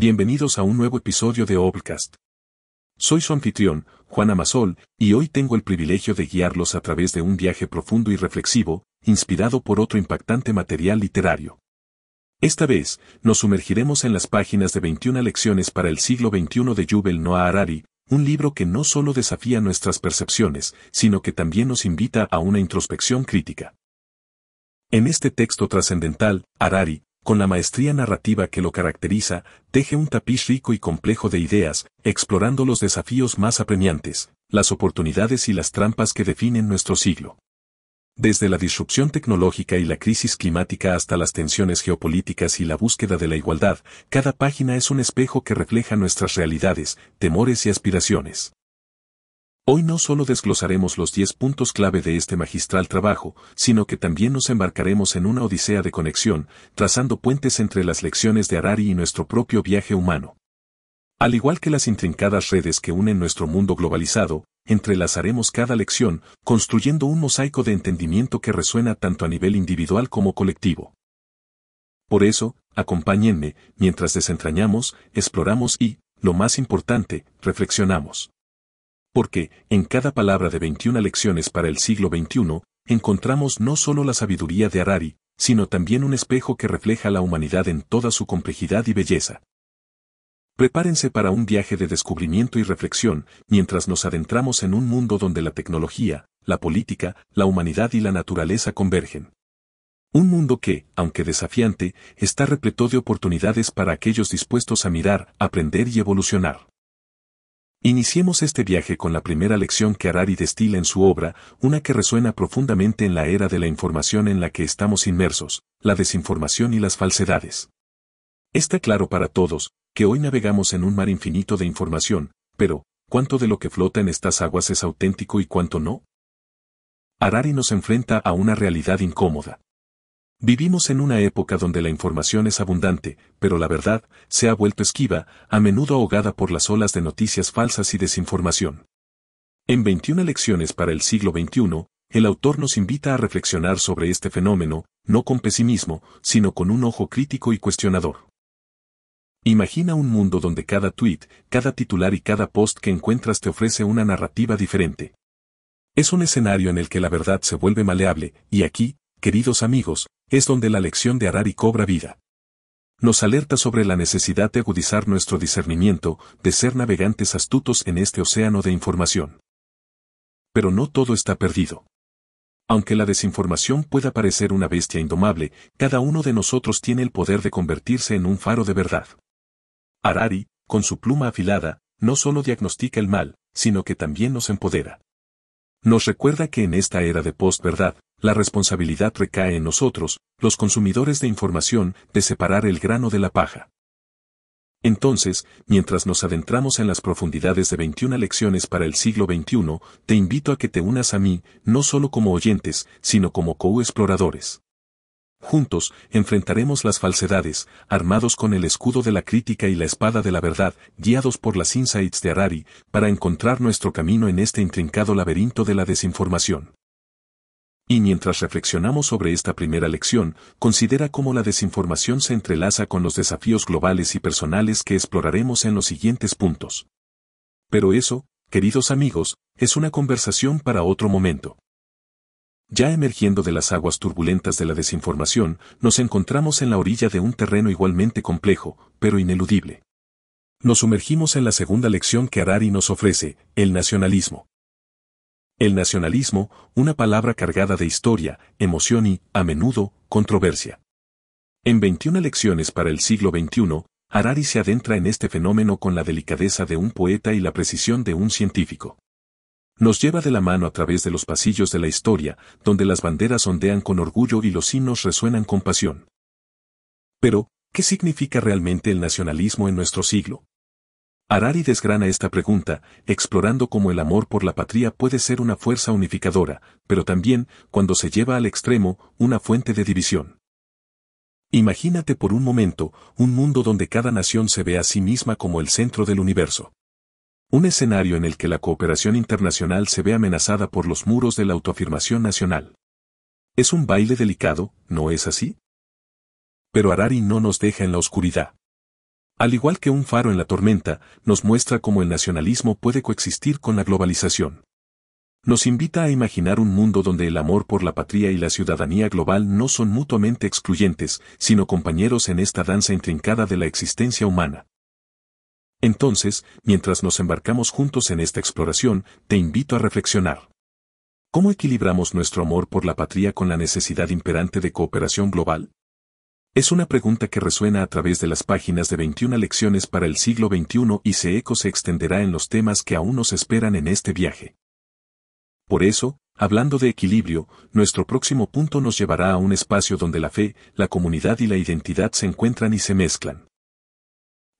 Bienvenidos a un nuevo episodio de Obcast. Soy su anfitrión, Juan Amasol, y hoy tengo el privilegio de guiarlos a través de un viaje profundo y reflexivo, inspirado por otro impactante material literario. Esta vez, nos sumergiremos en las páginas de 21 lecciones para el siglo XXI de Yuval Noah Harari, un libro que no solo desafía nuestras percepciones, sino que también nos invita a una introspección crítica. En este texto trascendental, Harari, con la maestría narrativa que lo caracteriza, teje un tapiz rico y complejo de ideas, explorando los desafíos más apremiantes, las oportunidades y las trampas que definen nuestro siglo. Desde la disrupción tecnológica y la crisis climática hasta las tensiones geopolíticas y la búsqueda de la igualdad, cada página es un espejo que refleja nuestras realidades, temores y aspiraciones. Hoy no solo desglosaremos los 10 puntos clave de este magistral trabajo, sino que también nos embarcaremos en una odisea de conexión, trazando puentes entre las lecciones de Harari y nuestro propio viaje humano. Al igual que las intrincadas redes que unen nuestro mundo globalizado, entrelazaremos cada lección, construyendo un mosaico de entendimiento que resuena tanto a nivel individual como colectivo. Por eso, acompáñenme, mientras desentrañamos, exploramos y, lo más importante, reflexionamos porque, en cada palabra de 21 lecciones para el siglo XXI, encontramos no solo la sabiduría de Harari, sino también un espejo que refleja la humanidad en toda su complejidad y belleza. Prepárense para un viaje de descubrimiento y reflexión, mientras nos adentramos en un mundo donde la tecnología, la política, la humanidad y la naturaleza convergen. Un mundo que, aunque desafiante, está repleto de oportunidades para aquellos dispuestos a mirar, aprender y evolucionar. Iniciemos este viaje con la primera lección que Harari destila en su obra, una que resuena profundamente en la era de la información en la que estamos inmersos, la desinformación y las falsedades. Está claro para todos, que hoy navegamos en un mar infinito de información, pero, ¿cuánto de lo que flota en estas aguas es auténtico y cuánto no? Harari nos enfrenta a una realidad incómoda. Vivimos en una época donde la información es abundante, pero la verdad se ha vuelto esquiva, a menudo ahogada por las olas de noticias falsas y desinformación. En 21 lecciones para el siglo XXI, el autor nos invita a reflexionar sobre este fenómeno, no con pesimismo, sino con un ojo crítico y cuestionador. Imagina un mundo donde cada tweet, cada titular y cada post que encuentras te ofrece una narrativa diferente. Es un escenario en el que la verdad se vuelve maleable, y aquí, queridos amigos, es donde la lección de Harari cobra vida. Nos alerta sobre la necesidad de agudizar nuestro discernimiento, de ser navegantes astutos en este océano de información. Pero no todo está perdido. Aunque la desinformación pueda parecer una bestia indomable, cada uno de nosotros tiene el poder de convertirse en un faro de verdad. Harari, con su pluma afilada, no solo diagnostica el mal, sino que también nos empodera. Nos recuerda que en esta era de post-verdad, la responsabilidad recae en nosotros, los consumidores de información, de separar el grano de la paja. Entonces, mientras nos adentramos en las profundidades de 21 lecciones para el siglo XXI, te invito a que te unas a mí, no solo como oyentes, sino como co-exploradores. Juntos, enfrentaremos las falsedades, armados con el escudo de la crítica y la espada de la verdad, guiados por las insights de Harari, para encontrar nuestro camino en este intrincado laberinto de la desinformación. Y mientras reflexionamos sobre esta primera lección, considera cómo la desinformación se entrelaza con los desafíos globales y personales que exploraremos en los siguientes puntos. Pero eso, queridos amigos, es una conversación para otro momento. Ya emergiendo de las aguas turbulentas de la desinformación, nos encontramos en la orilla de un terreno igualmente complejo, pero ineludible. Nos sumergimos en la segunda lección que Harari nos ofrece, el nacionalismo. El nacionalismo, una palabra cargada de historia, emoción y, a menudo, controversia. En 21 lecciones para el siglo XXI, Harari se adentra en este fenómeno con la delicadeza de un poeta y la precisión de un científico. Nos lleva de la mano a través de los pasillos de la historia, donde las banderas ondean con orgullo y los himnos resuenan con pasión. Pero, ¿qué significa realmente el nacionalismo en nuestro siglo? Harari desgrana esta pregunta, explorando cómo el amor por la patria puede ser una fuerza unificadora, pero también, cuando se lleva al extremo, una fuente de división. Imagínate por un momento, un mundo donde cada nación se ve a sí misma como el centro del universo. Un escenario en el que la cooperación internacional se ve amenazada por los muros de la autoafirmación nacional. Es un baile delicado, ¿no es así? Pero Harari no nos deja en la oscuridad. Al igual que un faro en la tormenta, nos muestra cómo el nacionalismo puede coexistir con la globalización. Nos invita a imaginar un mundo donde el amor por la patria y la ciudadanía global no son mutuamente excluyentes, sino compañeros en esta danza intrincada de la existencia humana. Entonces, mientras nos embarcamos juntos en esta exploración, te invito a reflexionar. ¿Cómo equilibramos nuestro amor por la patria con la necesidad imperante de cooperación global? Es una pregunta que resuena a través de las páginas de 21 lecciones para el siglo XXI y se eco se extenderá en los temas que aún nos esperan en este viaje. Por eso, hablando de equilibrio, nuestro próximo punto nos llevará a un espacio donde la fe, la comunidad y la identidad se encuentran y se mezclan.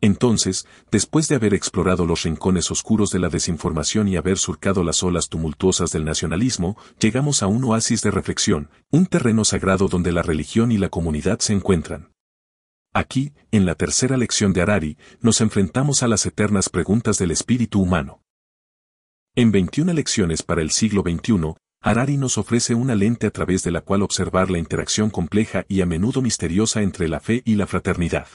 Entonces, después de haber explorado los rincones oscuros de la desinformación y haber surcado las olas tumultuosas del nacionalismo, llegamos a un oasis de reflexión, un terreno sagrado donde la religión y la comunidad se encuentran. Aquí, en la tercera lección de Harari, nos enfrentamos a las eternas preguntas del espíritu humano. En 21 lecciones para el siglo XXI, Harari nos ofrece una lente a través de la cual observar la interacción compleja y a menudo misteriosa entre la fe y la fraternidad.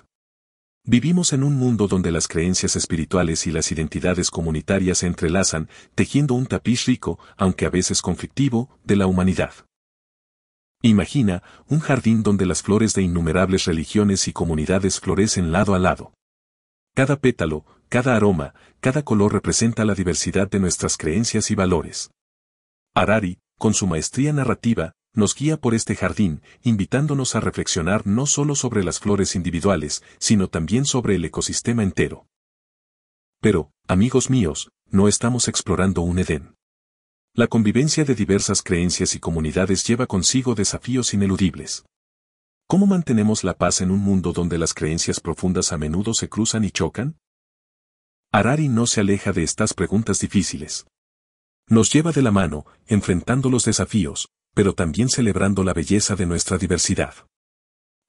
Vivimos en un mundo donde las creencias espirituales y las identidades comunitarias se entrelazan, tejiendo un tapiz rico, aunque a veces conflictivo, de la humanidad. Imagina un jardín donde las flores de innumerables religiones y comunidades florecen lado a lado. Cada pétalo, cada aroma, cada color representa la diversidad de nuestras creencias y valores. Harari, con su maestría narrativa, nos guía por este jardín, invitándonos a reflexionar no solo sobre las flores individuales, sino también sobre el ecosistema entero. Pero, amigos míos, no estamos explorando un Edén. La convivencia de diversas creencias y comunidades lleva consigo desafíos ineludibles. ¿Cómo mantenemos la paz en un mundo donde las creencias profundas a menudo se cruzan y chocan? Harari no se aleja de estas preguntas difíciles. Nos lleva de la mano, enfrentando los desafíos, pero también celebrando la belleza de nuestra diversidad.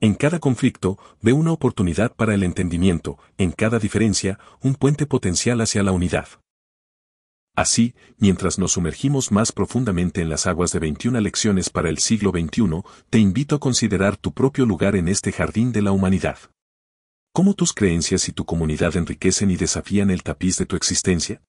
En cada conflicto, ve una oportunidad para el entendimiento, en cada diferencia, un puente potencial hacia la unidad. Así, mientras nos sumergimos más profundamente en las aguas de 21 lecciones para el siglo XXI, te invito a considerar tu propio lugar en este jardín de la humanidad. ¿Cómo tus creencias y tu comunidad enriquecen y desafían el tapiz de tu existencia?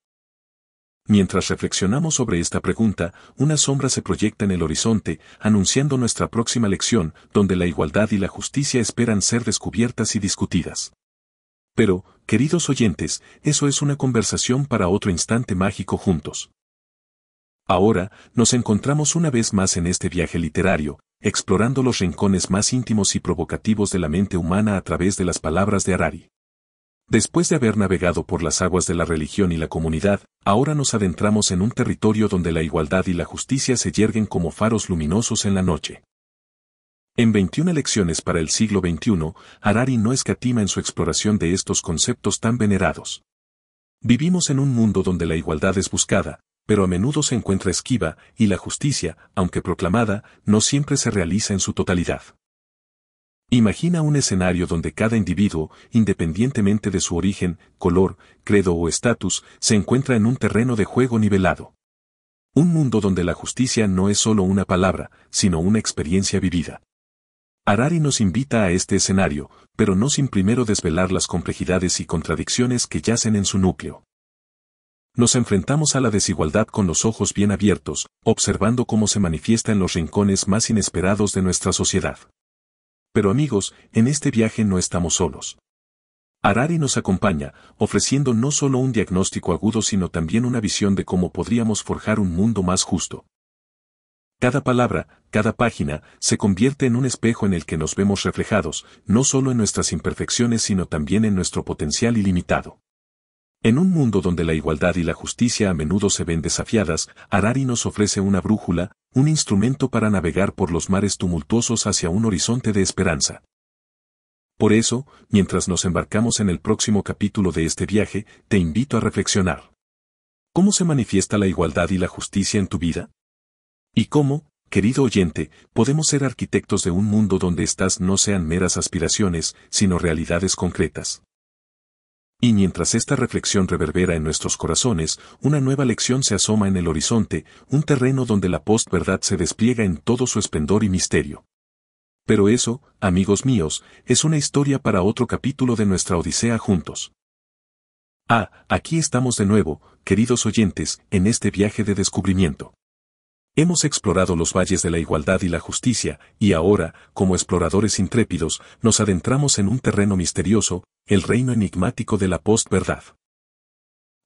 Mientras reflexionamos sobre esta pregunta, una sombra se proyecta en el horizonte, anunciando nuestra próxima lección, donde la igualdad y la justicia esperan ser descubiertas y discutidas. Pero, queridos oyentes, eso es una conversación para otro instante mágico juntos. Ahora, nos encontramos una vez más en este viaje literario, explorando los rincones más íntimos y provocativos de la mente humana a través de las palabras de Harari. Después de haber navegado por las aguas de la religión y la comunidad, ahora nos adentramos en un territorio donde la igualdad y la justicia se yerguen como faros luminosos en la noche. En 21 lecciones para el siglo XXI, Harari no escatima en su exploración de estos conceptos tan venerados. Vivimos en un mundo donde la igualdad es buscada, pero a menudo se encuentra esquiva, y la justicia, aunque proclamada, no siempre se realiza en su totalidad. Imagina un escenario donde cada individuo, independientemente de su origen, color, credo o estatus, se encuentra en un terreno de juego nivelado. Un mundo donde la justicia no es solo una palabra, sino una experiencia vivida. Harari nos invita a este escenario, pero no sin primero desvelar las complejidades y contradicciones que yacen en su núcleo. Nos enfrentamos a la desigualdad con los ojos bien abiertos, observando cómo se manifiesta en los rincones más inesperados de nuestra sociedad. Pero amigos, en este viaje no estamos solos. Harari nos acompaña, ofreciendo no solo un diagnóstico agudo sino también una visión de cómo podríamos forjar un mundo más justo. Cada palabra, cada página, se convierte en un espejo en el que nos vemos reflejados, no solo en nuestras imperfecciones sino también en nuestro potencial ilimitado. En un mundo donde la igualdad y la justicia a menudo se ven desafiadas, Harari nos ofrece una brújula, un instrumento para navegar por los mares tumultuosos hacia un horizonte de esperanza. Por eso, mientras nos embarcamos en el próximo capítulo de este viaje, te invito a reflexionar. ¿Cómo se manifiesta la igualdad y la justicia en tu vida? ¿Y cómo, querido oyente, podemos ser arquitectos de un mundo donde estas no sean meras aspiraciones, sino realidades concretas? Y mientras esta reflexión reverbera en nuestros corazones, una nueva lección se asoma en el horizonte, un terreno donde la postverdad se despliega en todo su esplendor y misterio. Pero eso, amigos míos, es una historia para otro capítulo de nuestra Odisea juntos. Ah, aquí estamos de nuevo, queridos oyentes, en este viaje de descubrimiento. Hemos explorado los valles de la igualdad y la justicia, y ahora, como exploradores intrépidos, nos adentramos en un terreno misterioso, el reino enigmático de la postverdad.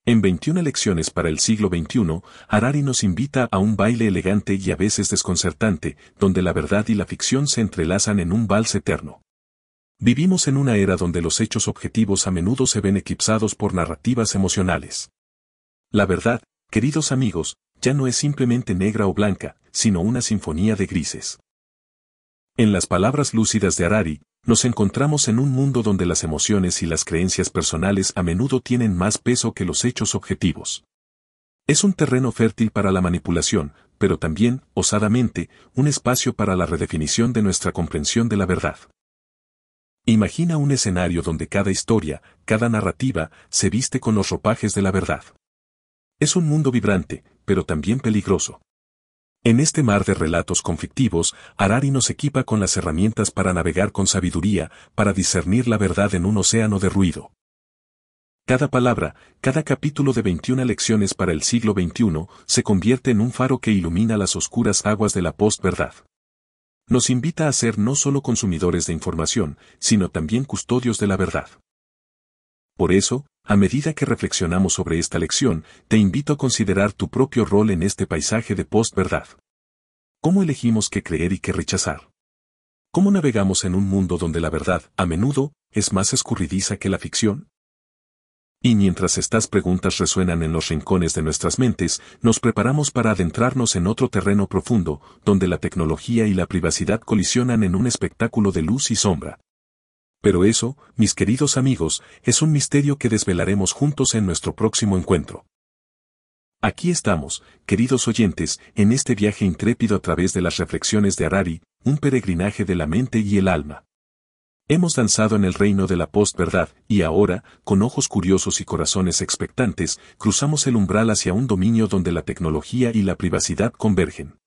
En 21 lecciones para el siglo XXI, Harari nos invita a un baile elegante y a veces desconcertante, donde la verdad y la ficción se entrelazan en un vals eterno. Vivimos en una era donde los hechos objetivos a menudo se ven eclipsados por narrativas emocionales. La verdad, queridos amigos, ya no es simplemente negra o blanca, sino una sinfonía de grises. En las palabras lúcidas de Harari, nos encontramos en un mundo donde las emociones y las creencias personales a menudo tienen más peso que los hechos objetivos. Es un terreno fértil para la manipulación, pero también, osadamente, un espacio para la redefinición de nuestra comprensión de la verdad. Imagina un escenario donde cada historia, cada narrativa, se viste con los ropajes de la verdad. Es un mundo vibrante, pero también peligroso. En este mar de relatos conflictivos, Harari nos equipa con las herramientas para navegar con sabiduría, para discernir la verdad en un océano de ruido. Cada palabra, cada capítulo de 21 lecciones para el siglo XXI, se convierte en un faro que ilumina las oscuras aguas de la postverdad. Nos invita a ser no solo consumidores de información, sino también custodios de la verdad. Por eso, a medida que reflexionamos sobre esta lección, te invito a considerar tu propio rol en este paisaje de post-verdad. ¿Cómo elegimos qué creer y qué rechazar? ¿Cómo navegamos en un mundo donde la verdad, a menudo, es más escurridiza que la ficción? Y mientras estas preguntas resuenan en los rincones de nuestras mentes, nos preparamos para adentrarnos en otro terreno profundo, donde la tecnología y la privacidad colisionan en un espectáculo de luz y sombra. Pero eso, mis queridos amigos, es un misterio que desvelaremos juntos en nuestro próximo encuentro. Aquí estamos, queridos oyentes, en este viaje intrépido a través de las reflexiones de Harari, un peregrinaje de la mente y el alma. Hemos danzado en el reino de la postverdad, y ahora, con ojos curiosos y corazones expectantes, cruzamos el umbral hacia un dominio donde la tecnología y la privacidad convergen.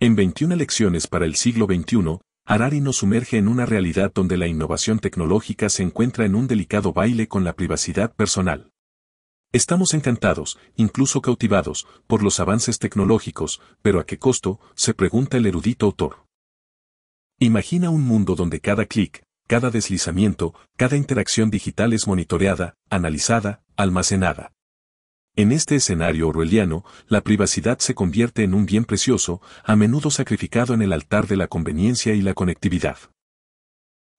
En 21 lecciones para el siglo XXI, Harari nos sumerge en una realidad donde la innovación tecnológica se encuentra en un delicado baile con la privacidad personal. Estamos encantados, incluso cautivados, por los avances tecnológicos, pero ¿a qué costo? se pregunta el erudito autor. Imagina un mundo donde cada clic, cada deslizamiento, cada interacción digital es monitoreada, analizada, almacenada. En este escenario orwelliano, la privacidad se convierte en un bien precioso, a menudo sacrificado en el altar de la conveniencia y la conectividad.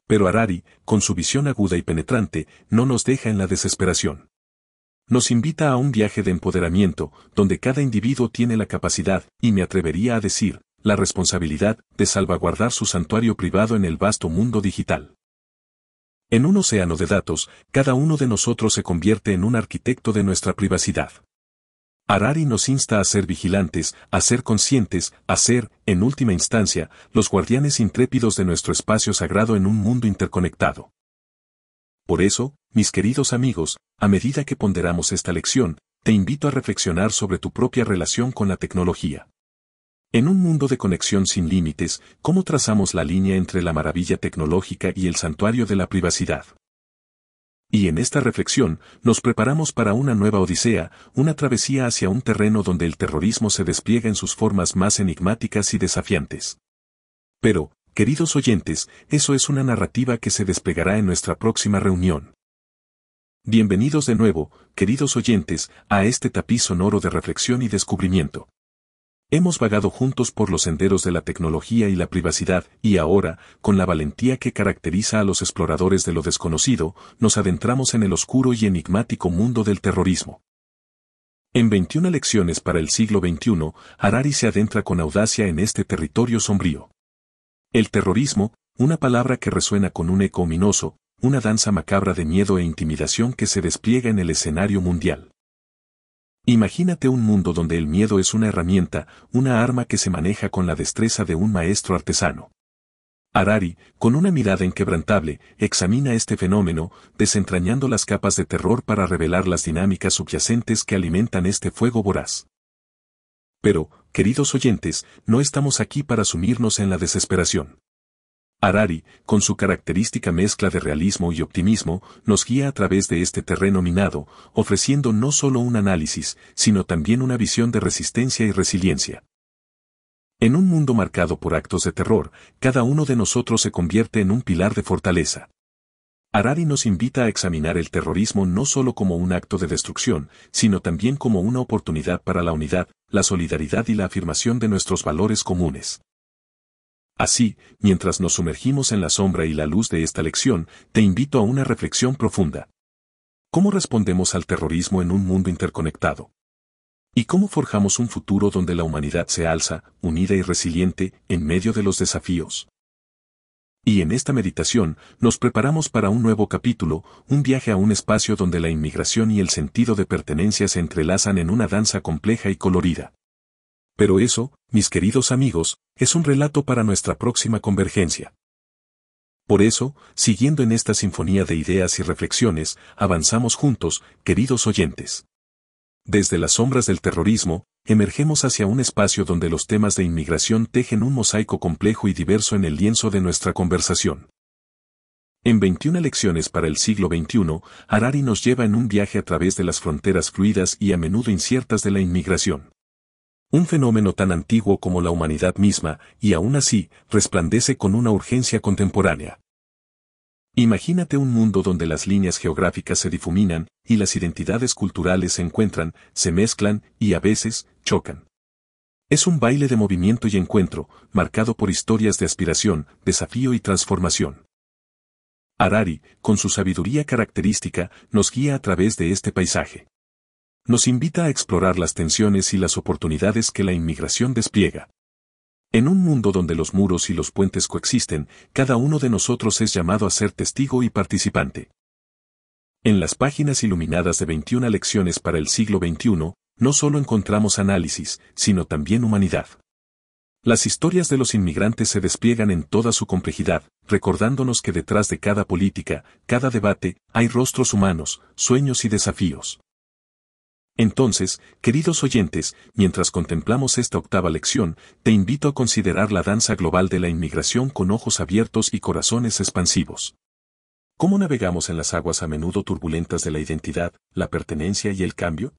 Pero Harari, con su visión aguda y penetrante, no nos deja en la desesperación. Nos invita a un viaje de empoderamiento, donde cada individuo tiene la capacidad, y me atrevería a decir, la responsabilidad, de salvaguardar su santuario privado en el vasto mundo digital. En un océano de datos, cada uno de nosotros se convierte en un arquitecto de nuestra privacidad. Harari nos insta a ser vigilantes, a ser conscientes, a ser, en última instancia, los guardianes intrépidos de nuestro espacio sagrado en un mundo interconectado. Por eso, mis queridos amigos, a medida que ponderamos esta lección, te invito a reflexionar sobre tu propia relación con la tecnología. En un mundo de conexión sin límites, ¿cómo trazamos la línea entre la maravilla tecnológica y el santuario de la privacidad? Y en esta reflexión, nos preparamos para una nueva odisea, una travesía hacia un terreno donde el terrorismo se despliega en sus formas más enigmáticas y desafiantes. Pero, queridos oyentes, eso es una narrativa que se desplegará en nuestra próxima reunión. Bienvenidos de nuevo, queridos oyentes, a este tapiz sonoro de reflexión y descubrimiento. Hemos vagado juntos por los senderos de la tecnología y la privacidad, y ahora, con la valentía que caracteriza a los exploradores de lo desconocido, nos adentramos en el oscuro y enigmático mundo del terrorismo. En 21 lecciones para el siglo XXI, Harari se adentra con audacia en este territorio sombrío. El terrorismo, una palabra que resuena con un eco ominoso, una danza macabra de miedo e intimidación que se despliega en el escenario mundial. Imagínate un mundo donde el miedo es una herramienta, una arma que se maneja con la destreza de un maestro artesano. Harari, con una mirada inquebrantable, examina este fenómeno, desentrañando las capas de terror para revelar las dinámicas subyacentes que alimentan este fuego voraz. Pero, queridos oyentes, no estamos aquí para sumirnos en la desesperación. Harari, con su característica mezcla de realismo y optimismo, nos guía a través de este terreno minado, ofreciendo no solo un análisis, sino también una visión de resistencia y resiliencia. En un mundo marcado por actos de terror, cada uno de nosotros se convierte en un pilar de fortaleza. Harari nos invita a examinar el terrorismo no solo como un acto de destrucción, sino también como una oportunidad para la unidad, la solidaridad y la afirmación de nuestros valores comunes. Así, mientras nos sumergimos en la sombra y la luz de esta lección, te invito a una reflexión profunda. ¿Cómo respondemos al terrorismo en un mundo interconectado? ¿Y cómo forjamos un futuro donde la humanidad se alza, unida y resiliente, en medio de los desafíos? Y en esta meditación, nos preparamos para un nuevo capítulo, un viaje a un espacio donde la inmigración y el sentido de pertenencia se entrelazan en una danza compleja y colorida. Pero eso, mis queridos amigos, es un relato para nuestra próxima convergencia. Por eso, siguiendo en esta sinfonía de ideas y reflexiones, avanzamos juntos, queridos oyentes. Desde las sombras del terrorismo, emergemos hacia un espacio donde los temas de inmigración tejen un mosaico complejo y diverso en el lienzo de nuestra conversación. En 21 lecciones para el siglo XXI, Harari nos lleva en un viaje a través de las fronteras fluidas y a menudo inciertas de la inmigración. Un fenómeno tan antiguo como la humanidad misma, y aún así, resplandece con una urgencia contemporánea. Imagínate un mundo donde las líneas geográficas se difuminan, y las identidades culturales se encuentran, se mezclan, y a veces, chocan. Es un baile de movimiento y encuentro, marcado por historias de aspiración, desafío y transformación. Harari, con su sabiduría característica, nos guía a través de este paisaje nos invita a explorar las tensiones y las oportunidades que la inmigración despliega. En un mundo donde los muros y los puentes coexisten, cada uno de nosotros es llamado a ser testigo y participante. En las páginas iluminadas de 21 lecciones para el siglo XXI, no solo encontramos análisis, sino también humanidad. Las historias de los inmigrantes se despliegan en toda su complejidad, recordándonos que detrás de cada política, cada debate, hay rostros humanos, sueños y desafíos. Entonces, queridos oyentes, mientras contemplamos esta octava lección, te invito a considerar la danza global de la inmigración con ojos abiertos y corazones expansivos. ¿Cómo navegamos en las aguas a menudo turbulentas de la identidad, la pertenencia y el cambio?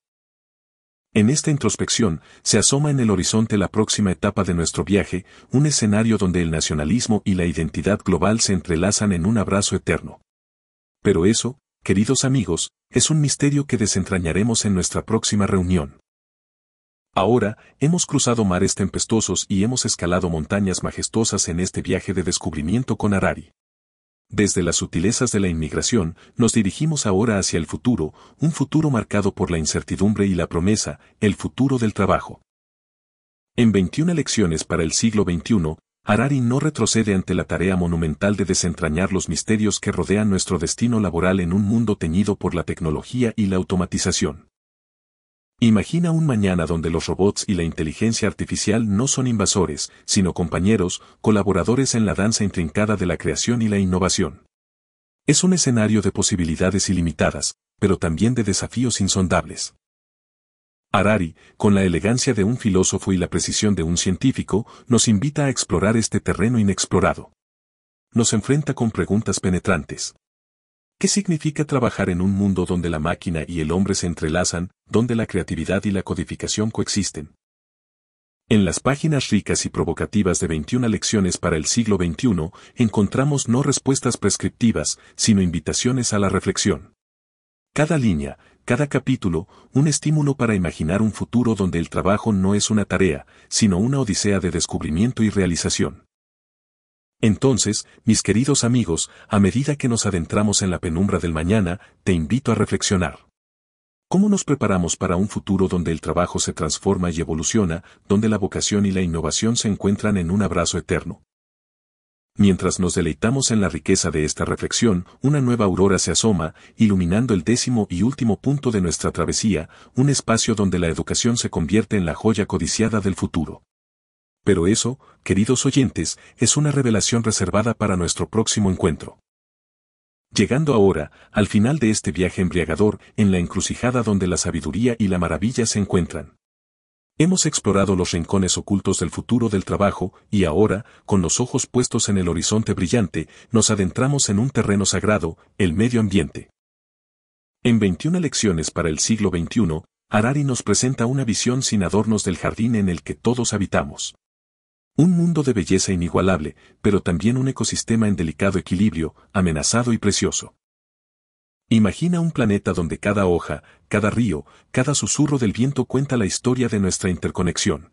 En esta introspección, se asoma en el horizonte la próxima etapa de nuestro viaje, un escenario donde el nacionalismo y la identidad global se entrelazan en un abrazo eterno. Pero eso, queridos amigos, es un misterio que desentrañaremos en nuestra próxima reunión. Ahora, hemos cruzado mares tempestuosos y hemos escalado montañas majestuosas en este viaje de descubrimiento con Harari. Desde las sutilezas de la inmigración, nos dirigimos ahora hacia el futuro, un futuro marcado por la incertidumbre y la promesa, el futuro del trabajo. En 21 lecciones para el siglo XXI, Harari no retrocede ante la tarea monumental de desentrañar los misterios que rodean nuestro destino laboral en un mundo teñido por la tecnología y la automatización. Imagina un mañana donde los robots y la inteligencia artificial no son invasores, sino compañeros, colaboradores en la danza intrincada de la creación y la innovación. Es un escenario de posibilidades ilimitadas, pero también de desafíos insondables. Harari, con la elegancia de un filósofo y la precisión de un científico, nos invita a explorar este terreno inexplorado. Nos enfrenta con preguntas penetrantes. ¿Qué significa trabajar en un mundo donde la máquina y el hombre se entrelazan, donde la creatividad y la codificación coexisten? En las páginas ricas y provocativas de 21 lecciones para el siglo XXI, encontramos no respuestas prescriptivas, sino invitaciones a la reflexión. Cada línea, cada capítulo, un estímulo para imaginar un futuro donde el trabajo no es una tarea, sino una odisea de descubrimiento y realización. Entonces, mis queridos amigos, a medida que nos adentramos en la penumbra del mañana, te invito a reflexionar. ¿Cómo nos preparamos para un futuro donde el trabajo se transforma y evoluciona, donde la vocación y la innovación se encuentran en un abrazo eterno? Mientras nos deleitamos en la riqueza de esta reflexión, una nueva aurora se asoma, iluminando el décimo y último punto de nuestra travesía, un espacio donde la educación se convierte en la joya codiciada del futuro. Pero eso, queridos oyentes, es una revelación reservada para nuestro próximo encuentro. Llegando ahora, al final de este viaje embriagador, en la encrucijada donde la sabiduría y la maravilla se encuentran. Hemos explorado los rincones ocultos del futuro del trabajo y ahora, con los ojos puestos en el horizonte brillante, nos adentramos en un terreno sagrado, el medio ambiente. En 21 lecciones para el siglo XXI, Harari nos presenta una visión sin adornos del jardín en el que todos habitamos. Un mundo de belleza inigualable, pero también un ecosistema en delicado equilibrio, amenazado y precioso. Imagina un planeta donde cada hoja, cada río, cada susurro del viento cuenta la historia de nuestra interconexión.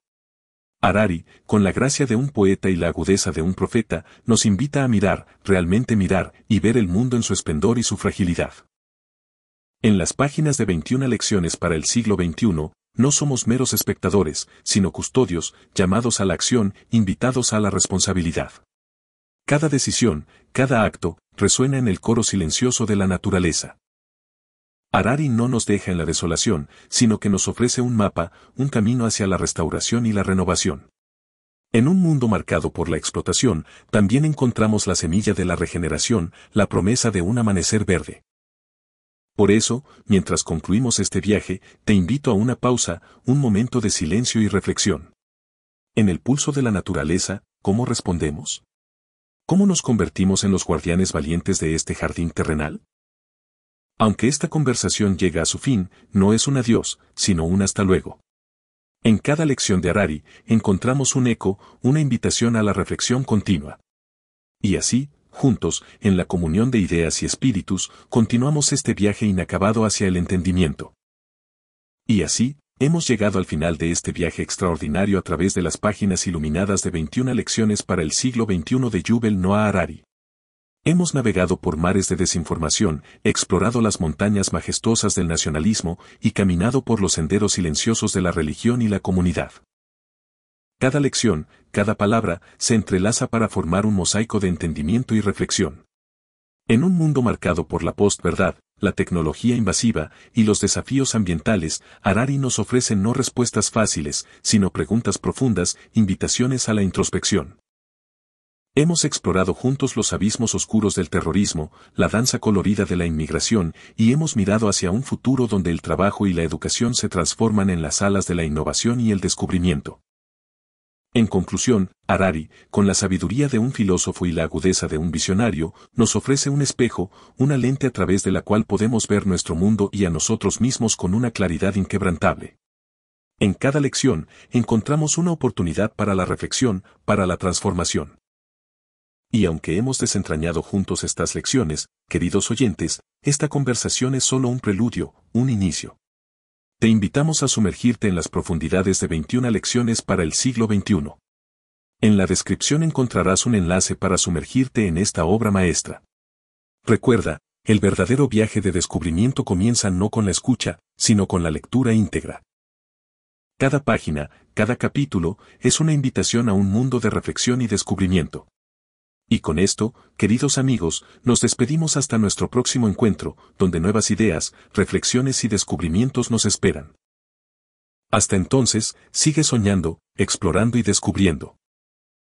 Harari, con la gracia de un poeta y la agudeza de un profeta, nos invita a mirar, realmente mirar, y ver el mundo en su esplendor y su fragilidad. En las páginas de 21 lecciones para el siglo XXI, no somos meros espectadores, sino custodios, llamados a la acción, invitados a la responsabilidad. Cada decisión, cada acto, resuena en el coro silencioso de la naturaleza. Harari no nos deja en la desolación, sino que nos ofrece un mapa, un camino hacia la restauración y la renovación. En un mundo marcado por la explotación, también encontramos la semilla de la regeneración, la promesa de un amanecer verde. Por eso, mientras concluimos este viaje, te invito a una pausa, un momento de silencio y reflexión. En el pulso de la naturaleza, ¿cómo respondemos? ¿Cómo nos convertimos en los guardianes valientes de este jardín terrenal? Aunque esta conversación llega a su fin, no es un adiós, sino un hasta luego. En cada lección de Harari, encontramos un eco, una invitación a la reflexión continua. Y así, juntos, en la comunión de ideas y espíritus, continuamos este viaje inacabado hacia el entendimiento. Y así, Hemos llegado al final de este viaje extraordinario a través de las páginas iluminadas de 21 lecciones para el siglo XXI de Yubel Noah Harari. Hemos navegado por mares de desinformación, explorado las montañas majestuosas del nacionalismo y caminado por los senderos silenciosos de la religión y la comunidad. Cada lección, cada palabra, se entrelaza para formar un mosaico de entendimiento y reflexión. En un mundo marcado por la postverdad, la tecnología invasiva y los desafíos ambientales, Harari nos ofrece no respuestas fáciles, sino preguntas profundas, invitaciones a la introspección. Hemos explorado juntos los abismos oscuros del terrorismo, la danza colorida de la inmigración, y hemos mirado hacia un futuro donde el trabajo y la educación se transforman en las alas de la innovación y el descubrimiento. En conclusión, Harari, con la sabiduría de un filósofo y la agudeza de un visionario, nos ofrece un espejo, una lente a través de la cual podemos ver nuestro mundo y a nosotros mismos con una claridad inquebrantable. En cada lección, encontramos una oportunidad para la reflexión, para la transformación. Y aunque hemos desentrañado juntos estas lecciones, queridos oyentes, esta conversación es solo un preludio, un inicio. Te invitamos a sumergirte en las profundidades de 21 lecciones para el siglo XXI. En la descripción encontrarás un enlace para sumergirte en esta obra maestra. Recuerda, el verdadero viaje de descubrimiento comienza no con la escucha, sino con la lectura íntegra. Cada página, cada capítulo, es una invitación a un mundo de reflexión y descubrimiento. Y con esto, queridos amigos, nos despedimos hasta nuestro próximo encuentro, donde nuevas ideas, reflexiones y descubrimientos nos esperan. Hasta entonces, sigue soñando, explorando y descubriendo.